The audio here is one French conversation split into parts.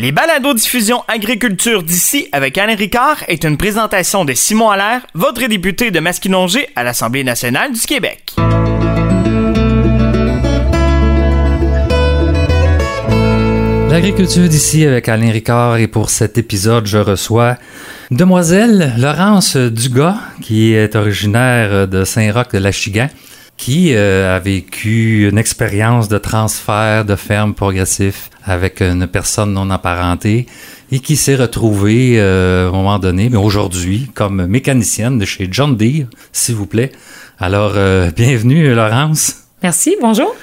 Les balados diffusion agriculture d'ici avec Alain Ricard est une présentation de Simon Allaire, votre député de Masquinongé à l'Assemblée nationale du Québec. L'agriculture d'ici avec Alain Ricard et pour cet épisode, je reçois Demoiselle Laurence Dugas qui est originaire de Saint-Roch de l'Achigan qui euh, a vécu une expérience de transfert de ferme progressif avec une personne non apparentée et qui s'est retrouvée euh, à un moment donné, mais aujourd'hui, comme mécanicienne de chez John Deere, s'il vous plaît. Alors, euh, bienvenue, Laurence. Merci, bonjour.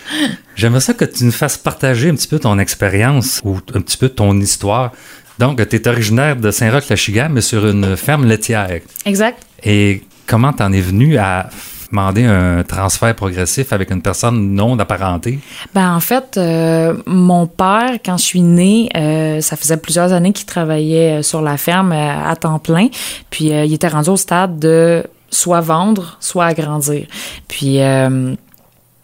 J'aimerais ça que tu nous fasses partager un petit peu ton expérience ou un petit peu ton histoire. Donc, tu es originaire de Saint-Roch-Lachigan, mais sur une ferme laitière. Exact. Et comment t'en es venu à demander un transfert progressif avec une personne non apparentée? Ben, en fait, euh, mon père, quand je suis née, euh, ça faisait plusieurs années qu'il travaillait euh, sur la ferme à temps plein. Puis il était rendu au stade de soit vendre, soit agrandir. Puis,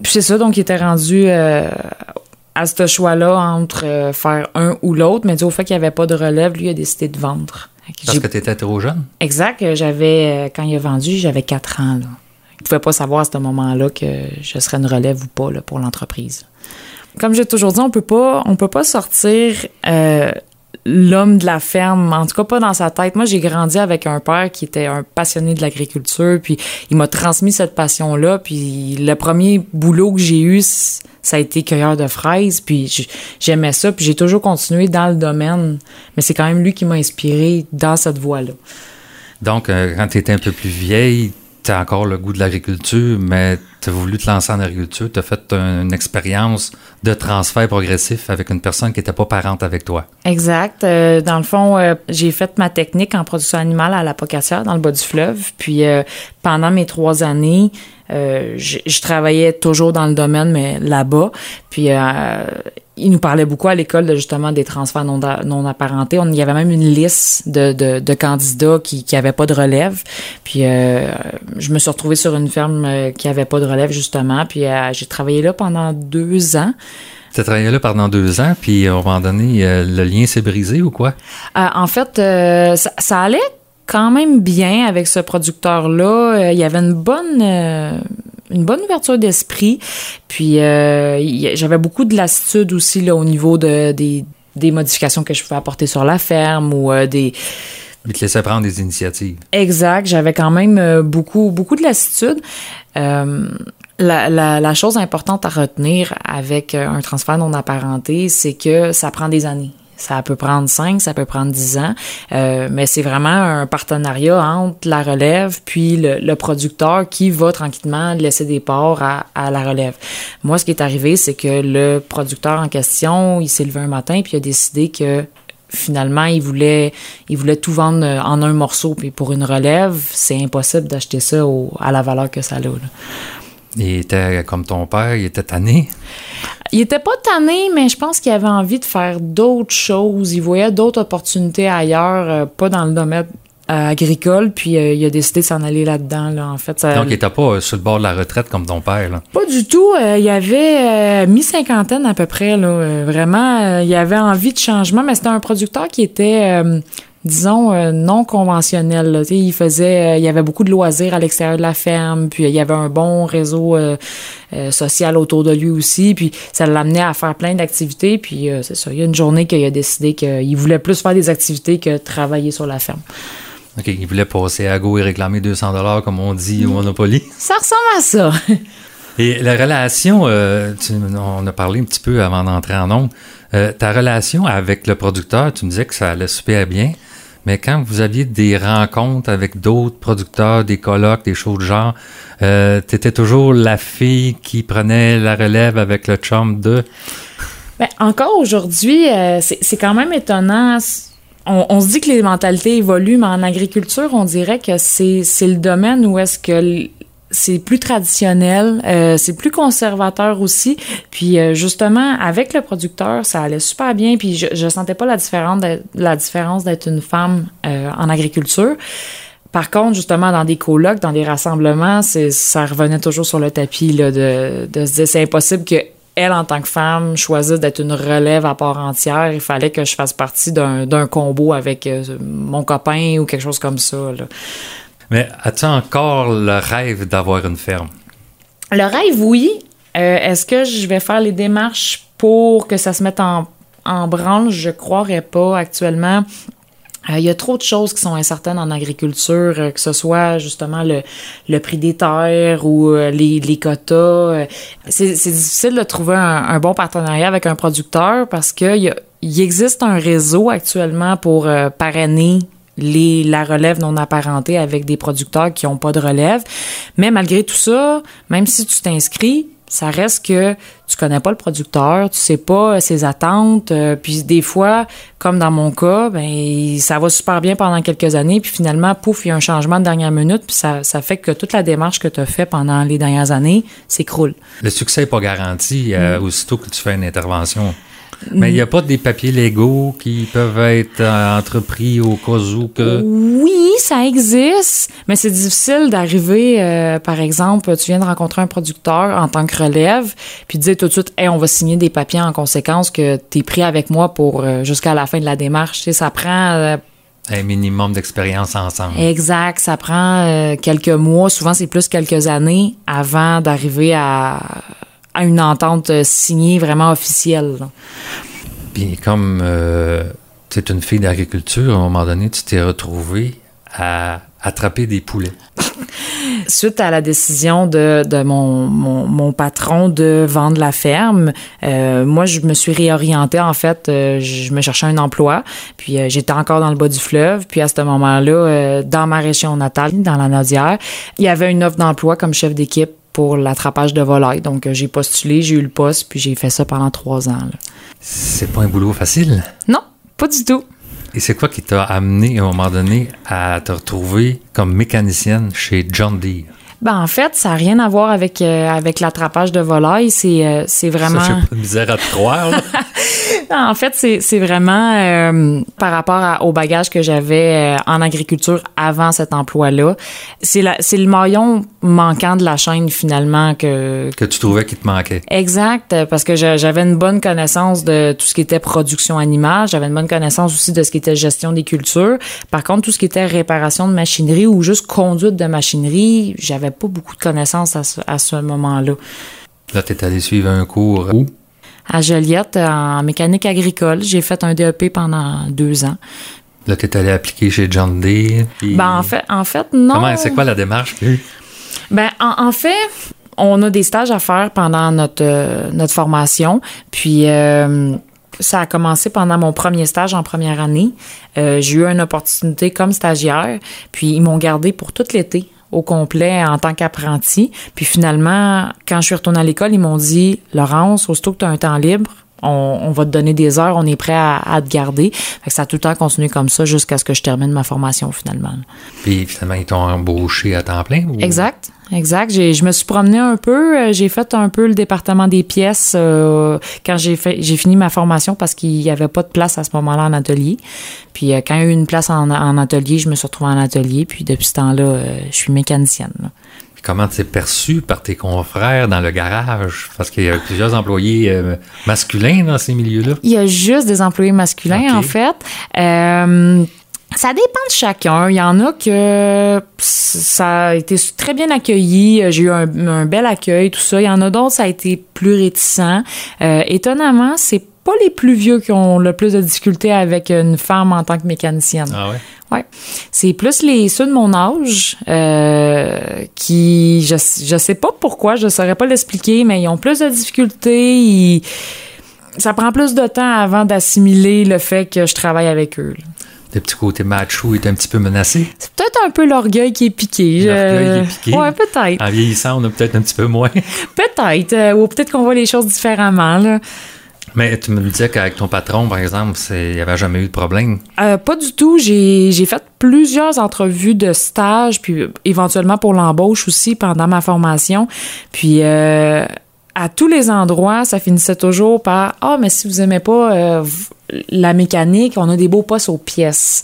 puis c'est ça, donc il était rendu à ce choix-là entre faire un ou l'autre, mais dû au fait qu'il n'y avait pas de relève, lui a décidé de vendre. Parce que tu étais trop jeune? Exact. J'avais, quand il a vendu, j'avais quatre ans. Là pouvais pas savoir à ce moment-là que je serais une relève ou pas pour l'entreprise. Comme j'ai toujours dit, on peut pas, on peut pas sortir euh, l'homme de la ferme, en tout cas pas dans sa tête. Moi, j'ai grandi avec un père qui était un passionné de l'agriculture, puis il m'a transmis cette passion-là. Puis le premier boulot que j'ai eu, ça a été cueilleur de fraises, puis j'aimais ça, puis j'ai toujours continué dans le domaine. Mais c'est quand même lui qui m'a inspiré dans cette voie-là. Donc, euh, quand tu étais un peu plus vieille, tu as encore le goût de l'agriculture, mais tu as voulu te lancer en agriculture, tu as fait une expérience de transfert progressif avec une personne qui n'était pas parente avec toi. Exact. Euh, dans le fond, euh, j'ai fait ma technique en production animale à l'apocatière dans le bas du fleuve. Puis euh, pendant mes trois années, je, travaillais toujours dans le domaine, mais là-bas. Puis il nous parlait beaucoup à l'école de justement des transferts non, non apparentés. On, il y avait même une liste de, de, de candidats qui n'avaient pas de relève. Puis je me suis retrouvée sur une ferme qui avait pas de relève justement. Puis j'ai travaillé là pendant deux ans. Tu as travaillé là pendant deux ans, puis à un moment donné, euh, le lien s'est brisé ou quoi? Euh, en fait, euh, ça, allait quand même bien avec ce producteur-là. il y avait une bonne une bonne ouverture d'esprit. Puis j'avais beaucoup de lassitude aussi là, au niveau de, des, des modifications que je pouvais apporter sur la ferme ou des il te laissait prendre des initiatives. Exact. J'avais quand même beaucoup, beaucoup de lassitude. Euh, la, chose importante à retenir avec euh, un transfert non apparenté, c'est que ça prend des années. Ça peut prendre 5, ça peut prendre 10 ans, euh, mais c'est vraiment un partenariat entre la relève puis le, producteur qui va tranquillement laisser des parts à, à, la relève. Moi, ce qui est arrivé, c'est que le producteur en question, il s'est levé un matin puis il a décidé que finalement, il voulait, il voulait tout vendre en un morceau. Puis pour une relève, c'est impossible d'acheter ça à la valeur que ça a. Là. Il était comme ton père, il était tanné? Il était pas tanné, mais je pense qu'il avait envie de faire d'autres choses. Il voyait d'autres opportunités ailleurs, euh, pas dans le domaine euh, agricole, puis euh, il a décidé de s'en aller là-dedans, là, en fait. Donc, il était pas sur le bord de la retraite comme ton père, là? Pas du tout. il avait mi-cinquantaine à peu près, là. vraiment, il avait envie de changement, mais c'était un producteur qui était disons euh, non conventionnel. Là. Il faisait, euh, il y avait beaucoup de loisirs à l'extérieur de la ferme, puis il y avait un bon réseau euh, social autour de lui aussi, puis ça l'amenait à faire plein d'activités. Puis c'est ça, il y a une journée qu'il a décidé qu'il voulait plus faire des activités que travailler sur la ferme. OK, il voulait passer à go et réclamer 200 dollars comme on dit au Monopoly. Ça ressemble à ça. et la relation, on a parlé un petit peu avant d'entrer en nombre, ta relation avec le producteur, tu me disais que ça allait super bien. Mais quand vous aviez des rencontres avec d'autres producteurs, des colloques, des choses de genre, euh, tu étais toujours la fille qui prenait la relève avec le chum de... Ben, encore aujourd'hui, euh, c'est quand même étonnant. On, se dit que les mentalités évoluent, mais en agriculture, on dirait que c'est le domaine où est-ce que c'est plus traditionnel, euh, c'est plus conservateur aussi. Puis euh, justement, avec le producteur, ça allait super bien. Puis je, je sentais pas la différence, la différence d'être une femme euh, en agriculture. Par contre, justement, dans des colloques, dans des rassemblements, c'est ça revenait toujours sur le tapis là, de, de se dire c'est impossible que elle, en tant que femme, choisisse d'être une relève à part entière, il fallait que je fasse partie d'un combo avec euh, mon copain ou quelque chose comme ça. Là. Mais as-tu encore le rêve d'avoir une ferme? Le rêve, oui. Euh, est-ce que je vais faire les démarches pour que ça se mette en, en branle? Je croirais pas actuellement. Euh, il y a trop de choses qui sont incertaines en agriculture, euh, que ce soit justement le, le prix des terres ou les, les quotas. C'est difficile de trouver un, bon partenariat avec un producteur parce que il, il existe un réseau actuellement pour parrainer les, la relève non apparentée avec des producteurs qui n'ont pas de relève. Mais malgré tout ça, même si tu t'inscris, ça reste que tu connais pas le producteur, tu sais pas ses attentes, euh, puis des fois, comme dans mon cas, ben ça va super bien pendant quelques années, puis finalement, pouf, il y a un changement de dernière minute, puis ça, ça fait que toute la démarche que tu as fait pendant les dernières années s'écroule. Le succès n'est pas garanti euh, mm. aussitôt que tu fais une intervention. Mais il n'y a pas des papiers légaux qui peuvent être euh, entrepris au cas où que... Oui, ça existe, mais c'est difficile d'arriver, euh, par exemple, tu viens de rencontrer un producteur en tant que relève, puis de dire tout de suite, hey, on va signer des papiers en conséquence que tu es pris avec moi pour euh, jusqu'à la fin de la démarche. Tu sais, ça prend... un minimum d'expérience ensemble. Exact, ça prend quelques mois, souvent c'est plus quelques années avant d'arriver à à une entente euh, signée vraiment officielle. Puis comme euh, tu es une fille d'agriculture, à un moment donné, tu t'es retrouvée à attraper des poulets. Suite à la décision de, de mon, mon, mon, patron de vendre la ferme, euh, moi, je me suis réorientée. En fait, euh, je me cherchais un emploi. Puis euh, j'étais encore dans le bas du fleuve. Puis à ce moment-là, dans ma région natale, dans la Nodière, il y avait une offre d'emploi comme chef d'équipe pour l'attrapage de volailles. Donc, euh, j'ai postulé, j'ai eu le poste, puis j'ai fait ça pendant trois ans. C'est pas un boulot facile? Non, pas du tout. Et c'est quoi qui t'a amené à un moment donné à te retrouver comme mécanicienne chez John Deere? Ben, en fait, ça n'a rien à voir avec, euh, avec l'attrapage de volailles. C'est, euh, c'est vraiment. Ça fait pas de misère à te croire, en fait, c'est, vraiment euh, par rapport au bagage que j'avais en agriculture avant cet emploi-là. C'est, le maillon manquant de la chaîne, finalement, que. Que tu trouvais qu'il te manquait. Exact, parce que j'avais une bonne connaissance de tout ce qui était production animale. J'avais une bonne connaissance aussi de ce qui était gestion des cultures. Par contre, tout ce qui était réparation de machinerie ou juste conduite de machinerie, j'avais pas beaucoup de connaissances à ce, moment-là. Là, tu es allé suivre un cours où? À Joliette, en mécanique agricole. J'ai fait un DEP pendant deux ans. Là, tu es allé appliquer chez John Deere. Ben, en fait, en fait, non. Comment, c'est quoi la démarche? Ben, en, fait, on a des stages à faire pendant notre, euh, notre formation. Puis, euh, ça a commencé pendant mon premier stage en première année. Euh, j'ai eu une opportunité comme stagiaire, puis ils m'ont gardé pour tout l'été au complet en tant qu'apprenti. Puis finalement, quand je suis retournée à l'école, ils m'ont dit Laurence, aussitôt que tu as un temps libre, on, va te donner des heures, on est prêt à, te garder. Fait que ça a tout le temps continué comme ça jusqu'à ce que je termine ma formation finalement. Puis finalement, ils t'ont embauché à temps plein? Exact. Exact. je me suis promenée un peu. Euh, j'ai fait un peu le département des pièces euh, quand j'ai fait, j'ai fini ma formation parce qu'il n'y avait pas de place à ce moment-là en atelier. Puis euh, quand il y a eu une place en, atelier, je me suis retrouvée en atelier. Puis depuis ce temps-là, je suis mécanicienne. Comment tu es perçu par tes confrères dans le garage? Parce qu'il y a plusieurs employés masculins dans ces milieux-là. Il y a juste des employés masculins, en fait. Euh, ça dépend de chacun. Il y en a que ça a été très bien accueilli. J'ai eu un, bel accueil, tout ça. Il y en a d'autres, ça a été plus réticent. Euh, étonnamment, c'est pas les plus vieux qui ont le plus de difficultés avec une femme en tant que mécanicienne. Ah ouais? Ouais. C'est plus les ceux de mon âge euh, qui, je, je sais pas pourquoi, je saurais pas l'expliquer, mais ils ont plus de difficultés. Ils, ça prend plus de temps avant d'assimiler le fait que je travaille avec eux le petit côté macho est un petit peu menacé? C'est peut-être un peu l'orgueil qui est piqué. L'orgueil est piqué? Ouais, peut-être. En vieillissant, on a peut-être un petit peu moins. peut-être. Euh, ou peut-être qu'on voit les choses différemment. Là. Mais tu me disais qu'avec ton patron, par exemple, il n'y avait jamais eu de problème. Euh, pas du tout. J'ai fait plusieurs entrevues de stage, puis éventuellement pour l'embauche aussi pendant ma formation. Puis euh, à tous les endroits, ça finissait toujours par Ah, mais si vous aimez pas euh, la mécanique, on a des beaux postes aux pièces.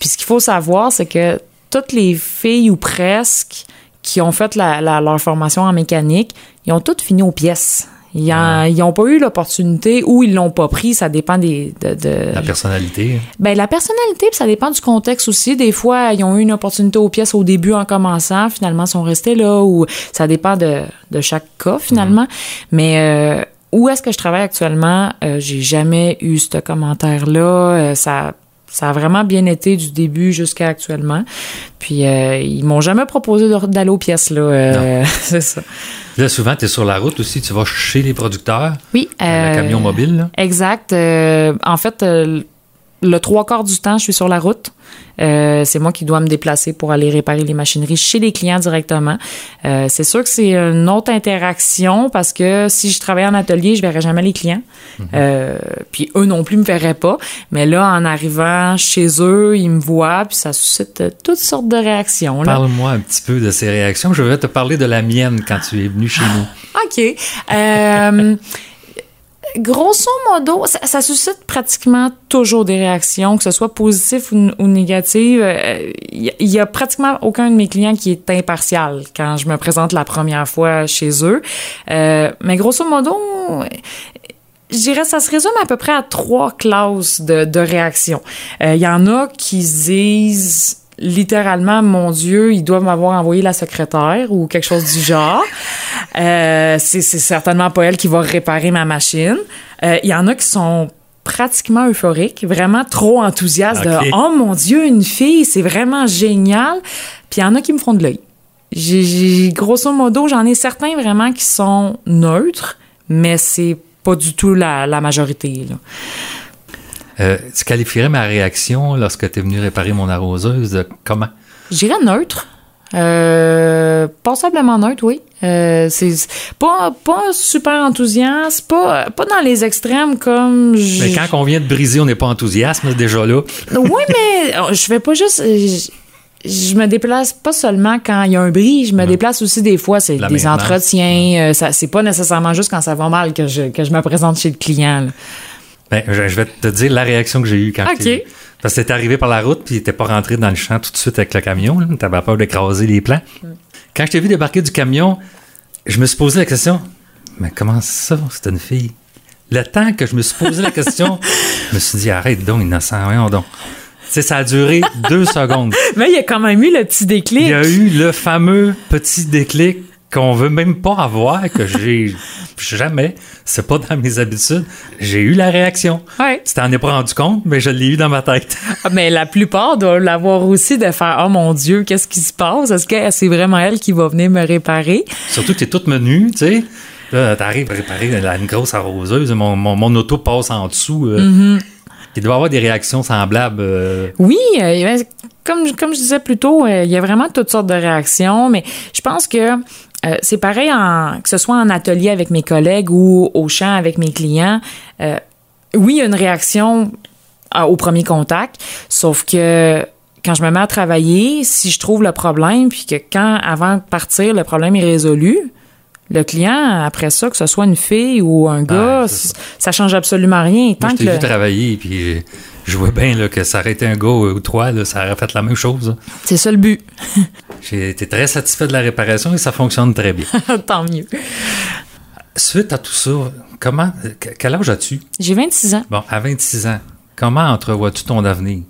Puis ce qu'il faut savoir, c'est que toutes les filles ou presque qui ont fait leur formation en mécanique, ils ont toutes fini aux pièces. Ils n'ont pas eu l'opportunité ou ils l'ont pas pris. Ça dépend des, de, de... La personnalité. Ben, la personnalité, puis ça dépend du contexte aussi. Des fois, ils ont eu une opportunité aux pièces au début en commençant. Finalement, ils sont restés là ou ça dépend de, de chaque cas, finalement. Mais, euh, où est-ce que je travaille actuellement? Euh, j'ai jamais eu ce commentaire-là. Euh, ça ça a vraiment bien été du début jusqu'à actuellement. Puis euh, ils m'ont jamais proposé d'aller aux pièces là. Euh, c'est ça. Là, souvent, tu es sur la route aussi, tu vas chez les producteurs. Oui. Euh, le camion mobile. Là. Exact. Euh, en fait, euh, le trois quarts du temps, je suis sur la route. Euh, c'est moi qui dois me déplacer pour aller réparer les machineries chez les clients directement. Euh, c'est sûr que c'est une autre interaction parce que si je travaillais en atelier, je verrais jamais les clients. Mm-hmm. euh, puis eux non plus me verraient pas. Mais là, en arrivant chez eux, ils me voient, puis ça suscite toutes sortes de réactions. Parle-moi un petit peu de ces réactions. Je vais te parler de la mienne quand tu es venu chez nous. OK. Grosso modo, ça, suscite pratiquement toujours des réactions, que ce soit positives ou, ou négatives. Il euh, y, y, a pratiquement aucun de mes clients qui est impartial quand je me présente la première fois chez eux. Euh, mais grosso modo, je dirais ça se résume à peu près à trois classes de, de réactions. Il euh, y en a qui disent littéralement, mon Dieu, ils doivent m'avoir envoyé la secrétaire ou quelque chose du genre. Euh, c'est certainement pas elle qui va réparer ma machine. Il euh, y en a qui sont pratiquement euphoriques, vraiment trop enthousiastes okay. de oh mon Dieu, une fille, c'est vraiment génial. Puis il y en a qui me font de l'œil. J'ai grosso modo, j'en ai certains vraiment qui sont neutres, mais c'est pas du tout la, la majorité. Là. Euh, tu qualifierais ma réaction lorsque tu es venu réparer mon arroseuse de comment? Je dirais neutre. Euh, passablement neutre, oui. Euh, c'est pas, pas super enthousiaste, pas, pas dans les extrêmes comme. Mais quand on vient de briser, on n'est pas enthousiaste, déjà là. oui, mais je fais pas juste. Je, je me déplace pas seulement quand il y a un bris, je me ouais. déplace aussi des fois, c'est des entretiens. Euh, ça, c'est pas nécessairement juste quand ça va mal que je, que je me présente chez le client. Là. Ben, je, vais te dire la réaction que j'ai eue quand okay. Parce que t'es arrivé par la route, puis t'es pas rentré dans le champ tout de suite avec le camion. T'avais peur d'écraser les plants. Mm. Quand je t'ai vu débarquer du camion, je me suis posé la question Mais comment ça, c'est une fille? Le temps que je me suis posé la question, je me suis dit Arrête donc, innocent, voyons donc. sais, ça a duré deux secondes. Mais il y a quand même eu le petit déclic. Il y a eu le fameux petit déclic qu'on veut même pas avoir, que j'ai jamais, c'est pas dans mes habitudes, j'ai eu la réaction. Ouais. Tu t'en es pas rendu compte, mais je l'ai eu dans ma tête. mais la plupart doivent l'avoir aussi de faire Oh mon Dieu, qu'est-ce qui se passe? Est-ce que c'est vraiment elle qui va venir me réparer? Surtout que t'es toute menue, tu sais. Là, t'arrives à réparer une grosse arroseuse, mon, mon, mon auto passe en dessous. Euh, mm -hmm. Il doit y avoir des réactions semblables. Euh... Oui, euh, comme, comme je disais plus tôt, euh, il y a vraiment toutes sortes de réactions, mais je pense que euh, c'est pareil en, que ce soit en atelier avec mes collègues ou au champ avec mes clients. Euh, oui, il y a une réaction au premier contact, sauf que quand je me mets à travailler, si je trouve le problème, puis que quand, avant de partir, le problème est résolu, le client, après ça, que ce soit une fille ou un gars, ah, ça. ça change absolument rien. Tant Moi, je t'ai vu le... travailler, puis je vois bien là, que ça aurait été un gars ou trois, là, ça aurait fait la même chose. C'est ça le but. J'ai été très satisfait de la réparation et ça fonctionne très bien. Tant mieux. Suite à tout ça, comment, quel âge as-tu? J'ai 26 ans. Bon, à 26 ans, comment entrevois-tu ton avenir?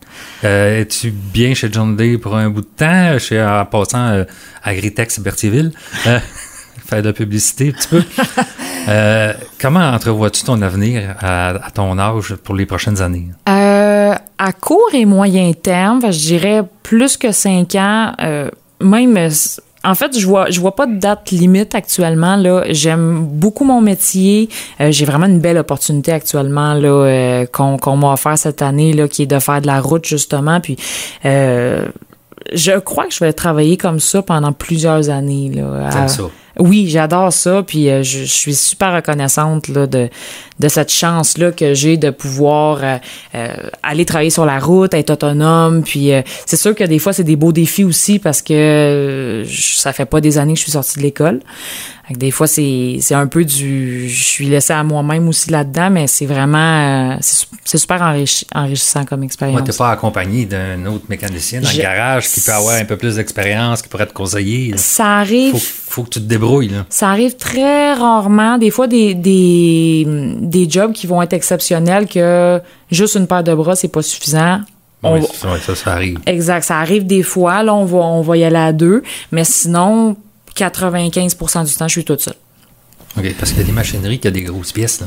Euh, Es-tu bien chez John Day pour un bout de temps, chez, en passant euh, Agritex Berthierville? Euh, faire de la publicité un petit peu. Comment entrevois-tu ton avenir à, ton âge pour les prochaines années? Euh, à court et moyen terme, je dirais plus que cinq ans, euh, même en fait, je vois, je vois pas de date limite actuellement. Là, j'aime beaucoup mon métier. Euh, j'ai vraiment une belle opportunité actuellement là euh, qu'on m'a offert cette année là, qui est de faire de la route justement. Puis je crois que je vais travailler comme ça pendant plusieurs années. Là, à, ça? Oui, j'adore ça, puis euh, je, je, suis super reconnaissante là, de, de cette chance-là que j'ai de pouvoir euh, euh, aller travailler sur la route, être autonome, puis euh, c'est sûr que des fois, c'est des beaux défis aussi parce que ça fait pas des années que je suis sortie de l'école. Des fois, c'est un peu du... Je suis laissée à moi-même aussi là-dedans, mais c'est vraiment... Euh, c'est super enrichissant comme expérience. Moi, t'es pas accompagné d'un autre mécanicien dans le garage qui peut avoir un peu plus d'expérience, qui pourrait te conseiller. Ça arrive... Faut, faut, que tu te débrouilles. Là. Ça arrive très rarement. Des fois, des, des, des jobs qui vont être exceptionnels que juste une paire de bras, c'est pas suffisant. oui, ça, ça arrive. Exact, ça arrive des fois. Là, on va, on va y aller à deux. Mais sinon, 95% du temps, je suis toute seule. OK, parce qu'il y a des machineries qui ont des grosses pièces. Là.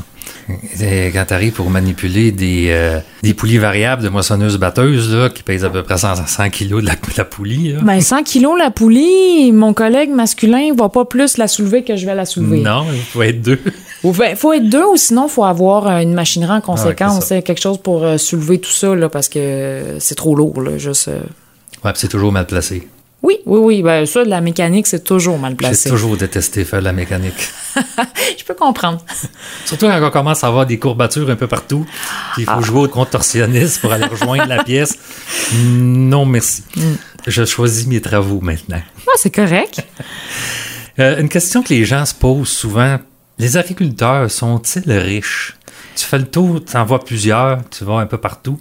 Quand tu arrives pour manipuler des, euh, des poulies variables de moissonneuses-batteuses qui pèsent à peu près 100, 100 kilos de la, poulie. Là. Ben 100 kilos la poulie, mon collègue masculin va pas plus la soulever que je vais la soulever. Non, il faut être deux. Il faut être deux ou sinon il faut avoir une machinerie en conséquence, quelque chose pour euh, soulever tout ça là, parce que c'est trop lourd. Là, juste, euh. Ouais, c'est toujours mal placé. Oui, oui, oui. Ben, ça, de la mécanique, c'est toujours mal placé. J'ai toujours détesté faire de la mécanique. je peux comprendre. Surtout quand on commence à avoir des courbatures un peu partout, il faut ah. jouer au contorsionniste pour aller rejoindre la pièce. Non, merci. Mm. Je choisis mes travaux maintenant. Ah, c'est correct. Euh, une question que les gens se posent souvent les agriculteurs sont-ils riches? Tu fais le tour, tu en vois plusieurs, tu vas un peu partout.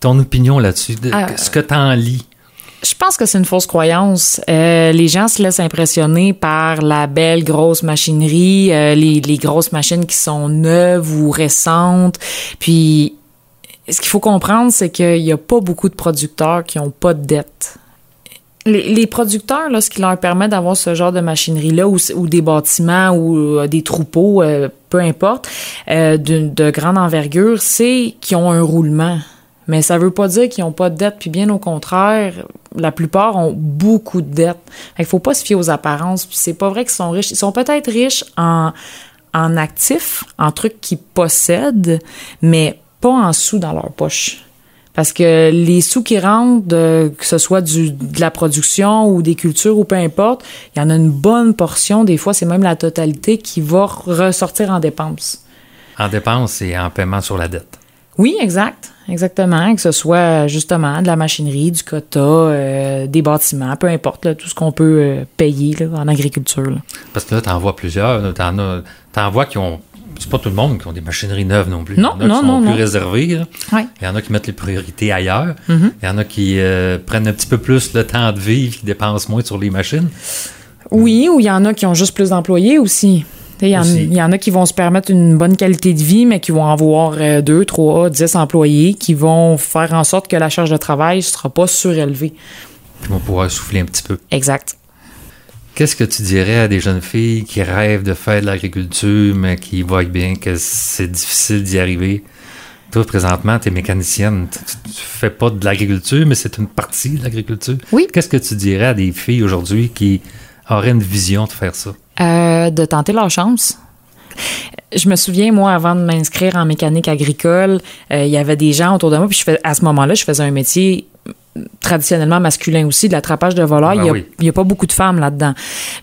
Ton opinion là-dessus, euh, ce que tu en lis? Je pense que c'est une fausse croyance. Euh, les gens se laissent impressionner par la belle grosse machinerie, euh, les, les, grosses machines qui sont neuves ou récentes. Puis, ce qu'il faut comprendre, c'est qu'il n'y a pas beaucoup de producteurs qui n'ont pas de dette. Les, les, producteurs, là, ce qui leur permet d'avoir ce genre de machinerie-là, ou, des bâtiments, ou euh, des troupeaux, peu importe, de, de grande envergure, c'est qu'ils ont un roulement. Mais ça veut pas dire qu'ils n'ont pas de dette, puis bien au contraire, la plupart ont beaucoup de dettes. Il faut pas se fier aux apparences, puis c'est pas vrai qu'ils sont riches. Ils sont peut-être riches en, en actifs, en trucs qu'ils possèdent, mais pas en sous dans leur poche. Parce que les sous qui rentrent, que ce soit du, de la production ou des cultures ou peu importe, il y en a une bonne portion, des fois c'est même la totalité, qui va ressortir en dépenses. En dépenses et en paiement sur la dette. Oui, exact. Exactement, que ce soit justement de la machinerie, du quota, euh, des bâtiments, peu importe, tout ce qu'on peut euh, payer en agriculture. Parce que là, tu en vois plusieurs. Tu en, vois qui ont. C'est pas tout le monde qui ont des machineries neuves non plus. Non, Il y en a qui sont plus réservés. Il y en a qui mettent les priorités ailleurs. Mm-hmm. Il y en a qui euh, prennent un petit peu plus le temps de vivre, qui dépensent moins sur les machines. Oui, ou il y en a qui ont juste plus d'employés aussi. Il y, en a qui vont se permettre une bonne qualité de vie, mais qui vont avoir euh, deux, trois, dix employés qui vont faire en sorte que la charge de travail ne sera pas surélevée. Ils vont pouvoir souffler un petit peu. Exact. Qu'est-ce que tu dirais à des jeunes filles qui rêvent de faire de l'agriculture, mais qui voient bien que c'est difficile d'y arriver? Toi, présentement, tu es mécanicienne. Tu, ne fais pas de l'agriculture, mais c'est une partie de l'agriculture. Oui. Qu'est-ce que tu dirais à des filles aujourd'hui qui auraient une vision de faire ça? Euh, de tenter leur chance. Je me souviens, moi, avant de m'inscrire en mécanique agricole, euh, il y avait des gens autour de moi, puis à ce moment-là, je faisais un métier traditionnellement masculin aussi, de l'attrapage de volailles. Ben il n'y a, pas beaucoup de femmes là-dedans.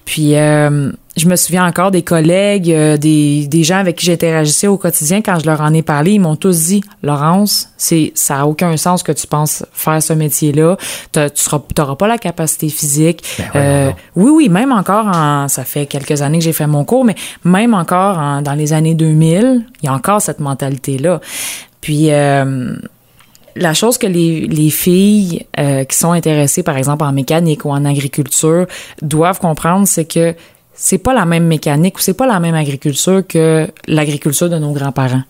Puis, euh, je me souviens encore des collègues, euh, des, des gens avec qui j'interagissais au quotidien, quand je leur en ai parlé, ils m'ont tous dit, Laurence, c'est ça a aucun sens que tu penses faire ce métier-là. Tu n'auras pas la capacité physique. Ben euh, oui, oui, même encore, en, ça fait quelques années que j'ai fait mon cours, mais même encore en, dans les années 2000, il y a encore cette mentalité-là. Puis... Euh, la chose que les, les filles euh, qui sont intéressées, par exemple, en mécanique ou en agriculture, doivent comprendre, c'est que c'est pas la même mécanique ou c'est pas la même agriculture que l'agriculture de nos grands-parents.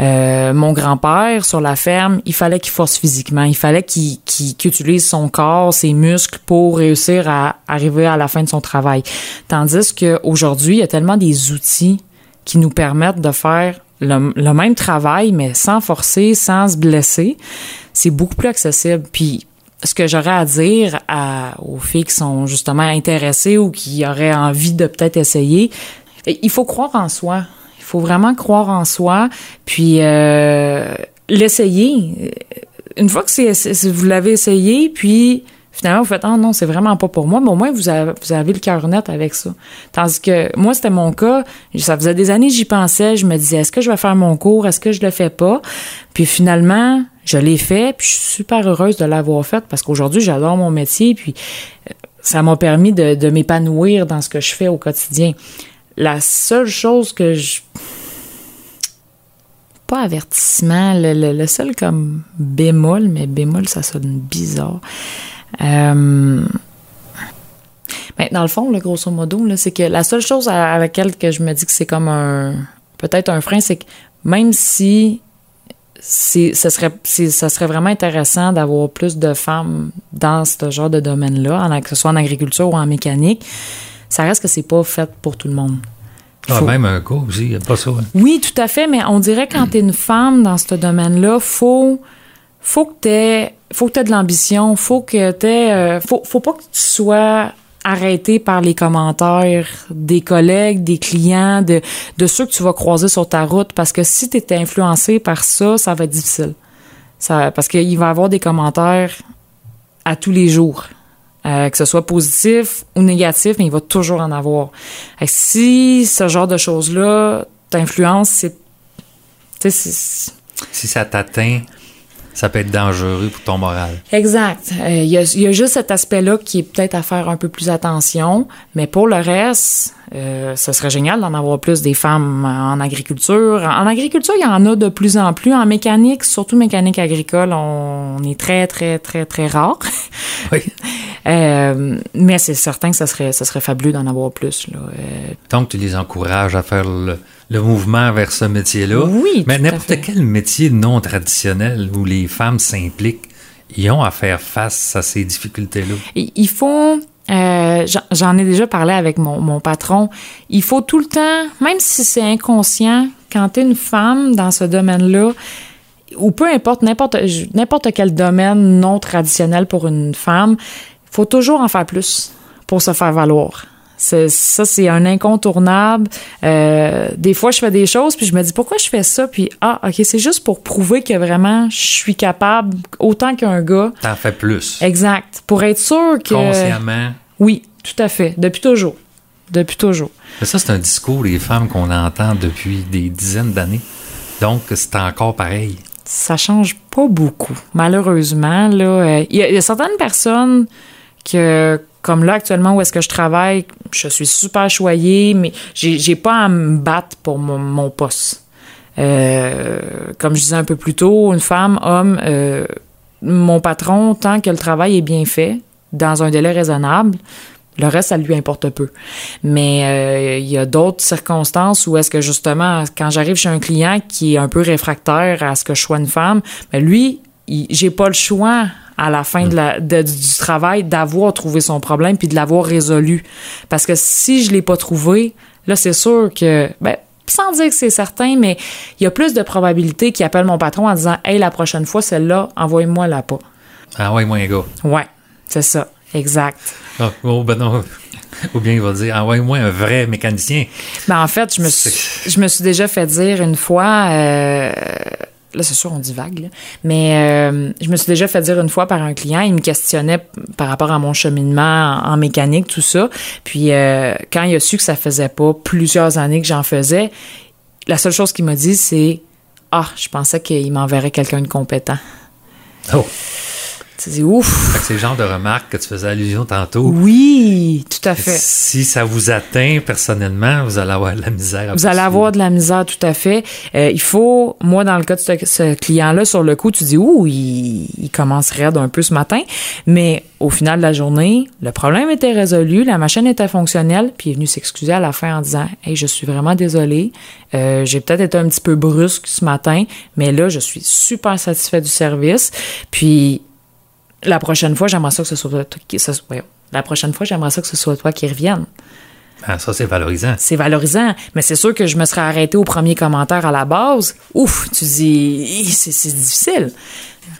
Euh, mon grand-père, sur la ferme, il fallait qu'il force physiquement. Il fallait qu'il utilise son corps, ses muscles pour réussir à arriver à la fin de son travail. Tandis qu'aujourd'hui, il y a tellement des outils qui nous permettent de faire le, même travail, mais sans forcer, sans se blesser, c'est beaucoup plus accessible. Puis ce que j'aurais à dire à, aux filles qui sont justement intéressées ou qui auraient envie de peut-être essayer, il faut croire en soi. Il faut vraiment croire en soi, puis euh, l'essayer. Une fois que c'est, vous l'avez essayé, puis finalement, vous faites, ah non, c'est vraiment pas pour moi, mais au moins, vous avez, vous avez le cœur net avec ça. Tandis que moi, c'était mon cas. Ça faisait des années j'y pensais. Je me disais, est-ce que je vais faire mon cours? Est-ce que je le fais pas? Puis finalement, je l'ai fait, puis je suis super heureuse de l'avoir fait parce qu'aujourd'hui, j'adore mon métier, puis euh, ça m'a permis de, de m'épanouir dans ce que je fais au quotidien. La seule chose que je pas avertissement, le, le- le seul comme bémol, mais bémol, ça sonne bizarre. Euh, ben, dans le fond, grosso modo, là, c'est que la seule chose à, à laquelle que je me dis que c'est comme un peut-être un frein, c'est que même si c'est ce serait c'est- ça serait vraiment intéressant d'avoir plus de femmes dans ce genre de domaine-là, que ce soit en agriculture ou en mécanique, ça reste que c'est pas fait pour tout le monde. Ah, Faut- même un gars aussi, il y a pas ça. hein. oui, tout à fait, mais on dirait que quand tu es une femme dans ce domaine-là, faut faut que tu faut que tu de l'ambition, faut que tu faut faut pas que tu sois arrêté par les commentaires des collègues, des clients, de de ceux que tu vas croiser sur ta route parce que si tu es influencé par ça, ça va être difficile. Ça parce qu'il va y avoir des commentaires à tous les jours. Euh, que ce soit positif ou négatif, mais il va toujours en avoir. Si ce genre de choses-là t'influence, c'est- Si ça t'atteint, ça peut être dangereux pour ton moral. Exact. Euh, Il y, a, il y a juste cet aspect-là qui est peut-être à faire un peu plus attention, mais pour le reste, euh, ce serait génial d'en avoir plus des femmes en agriculture. En agriculture, il y en a de plus en plus. En mécanique, surtout mécanique agricole, on est très, très, très, très rare. Oui. Euh, mais c'est certain que ça serait, ça serait fabuleux d'en avoir plus. Là. Euh, Donc, tu les encourages à faire le, le mouvement vers ce métier-là. Oui, Mais n'importe quel métier non traditionnel où les femmes s'impliquent, ils ont à faire face à ces difficultés-là. Il faut, euh, j'en- ai déjà parlé avec mon, mon patron, il faut tout le temps, même si c'est inconscient, quand tu es une femme dans ce domaine-là, ou peu importe, n'importe n'importe quel domaine non traditionnel pour une femme, il faut toujours en faire plus pour se faire valoir. Ça, c'est un incontournable. Euh, des fois, je fais des choses, puis je me dis pourquoi je fais ça, puis ah, ok, c'est juste pour prouver que vraiment je suis capable autant qu'un gars. T'en fais plus. Exact. Pour être sûr que. Consciemment. Oui, tout à fait. Depuis toujours. Depuis toujours. Mais ça, c'est un discours des femmes qu'on entend depuis des dizaines d'années. Donc, c'est encore pareil. Ça change pas beaucoup. Malheureusement, là, euh, il y a certaines personnes que, comme là actuellement où est-ce que je travaille, je suis super choyée, mais j'ai pas à me battre pour mon, poste. Euh, comme je disais un peu plus tôt, une femme, homme, euh, mon patron, tant que le travail est bien fait, dans un délai raisonnable, le reste, ça lui importe peu. Mais euh, il y a d'autres circonstances où est-ce que justement, quand j'arrive chez un client qui est un peu réfractaire à ce que je sois une femme, ben lui, j'ai pas le choix à la fin de la, de- du travail d'avoir trouvé son problème puis de l'avoir résolu. Parce que si je l'ai pas trouvé, là, c'est sûr que, ben, sans dire que c'est certain, mais il y a plus de probabilités qu'il appelle mon patron en disant Hey, la prochaine fois, celle-là, envoyez-moi la pas. Ah ouais, moi, un gars. Ouais, c'est ça. Exact. Ah, oh, ben non. Ou bien il va dire, envoie-moi un vrai mécanicien. Ben, en fait, je me suis, je me suis déjà fait dire une fois, euh, là, c'est sûr, on dit vague, mais euh, je me suis déjà fait dire une fois par un client, il me questionnait par rapport à mon cheminement en, en mécanique, tout ça. Puis, euh, quand il a su que ça faisait pas plusieurs années que j'en faisais, la seule chose qu'il m'a dit, c'est Ah, je pensais qu'il m'enverrait quelqu'un de compétent. Oh, Tu dis ouf. c'est le genre de remarque que tu faisais allusion tantôt. Oui, tout à fait. Si ça vous atteint personnellement, vous allez avoir de la misère. à Vous allez avoir de la misère, tout à fait. Euh, il faut, moi, dans le cas de ce, ce client-là, sur le coup, tu dis, ouh, il, il commence raide un peu ce matin. Mais au final de la journée, le problème était résolu, la machine était fonctionnelle, puis il est venu s'excuser à la fin en disant, hey, je suis vraiment désolé. Euh, j'ai peut-être été un petit peu brusque ce matin, mais là, je suis super satisfait du service. Puis, la prochaine fois, j'aimerais ça que ce soit toi qui, ce- la prochaine fois, j'aimerais ça que ce soit toi qui revienne. Ah, ça, c'est valorisant. C'est valorisant, mais c'est sûr que je me serais arrêté au premier commentaire à la base. Ouf, tu dis, c'est difficile.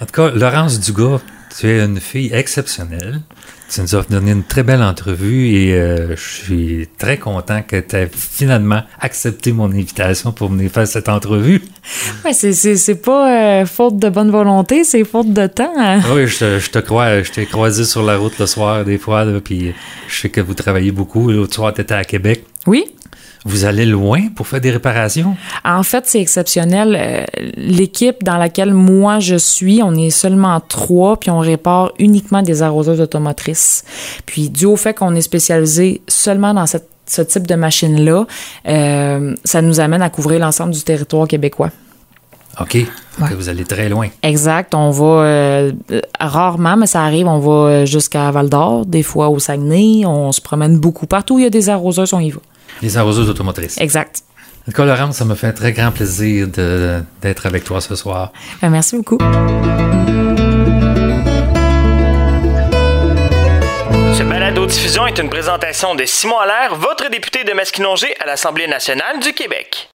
En tout cas, Laurence Dugas, tu es une fille exceptionnelle. Tu nous as donné une très belle entrevue et euh, je suis très content que tu aies finalement accepté mon invitation pour venir faire cette entrevue. Ouais, c'est- pas euh, faute de bonne volonté, c'est faute de temps. hein. Oui, je te, je te crois. Je t'ai croisé sur la route le soir des fois, là, puis je sais que vous travaillez beaucoup. L'autre soir, tu étais à Québec. Oui. Vous allez loin pour faire des réparations? En fait, c'est exceptionnel. Euh, L'équipe dans laquelle moi je suis, on est seulement trois, puis on répare uniquement des arroseuses automotrices. Puis dû au fait qu'on est spécialisé seulement dans cette ce type de machine-là, euh, ça nous amène à couvrir l'ensemble du territoire québécois. OK. Vous allez très loin. Exact. On va euh, rarement, mais ça arrive, on va jusqu'à Val d'Or, des fois au Saguenay. On se promène beaucoup. Partout où il y a des arroseuses, on y va. Les arroseuses automotrices. Exact. Laurence, ça me fait un très grand plaisir d'être avec toi ce soir. Ben, merci beaucoup. Ce balado-diffusion est une présentation de Simon Allaire, votre député de Masquinongé à l'Assemblée nationale du Québec.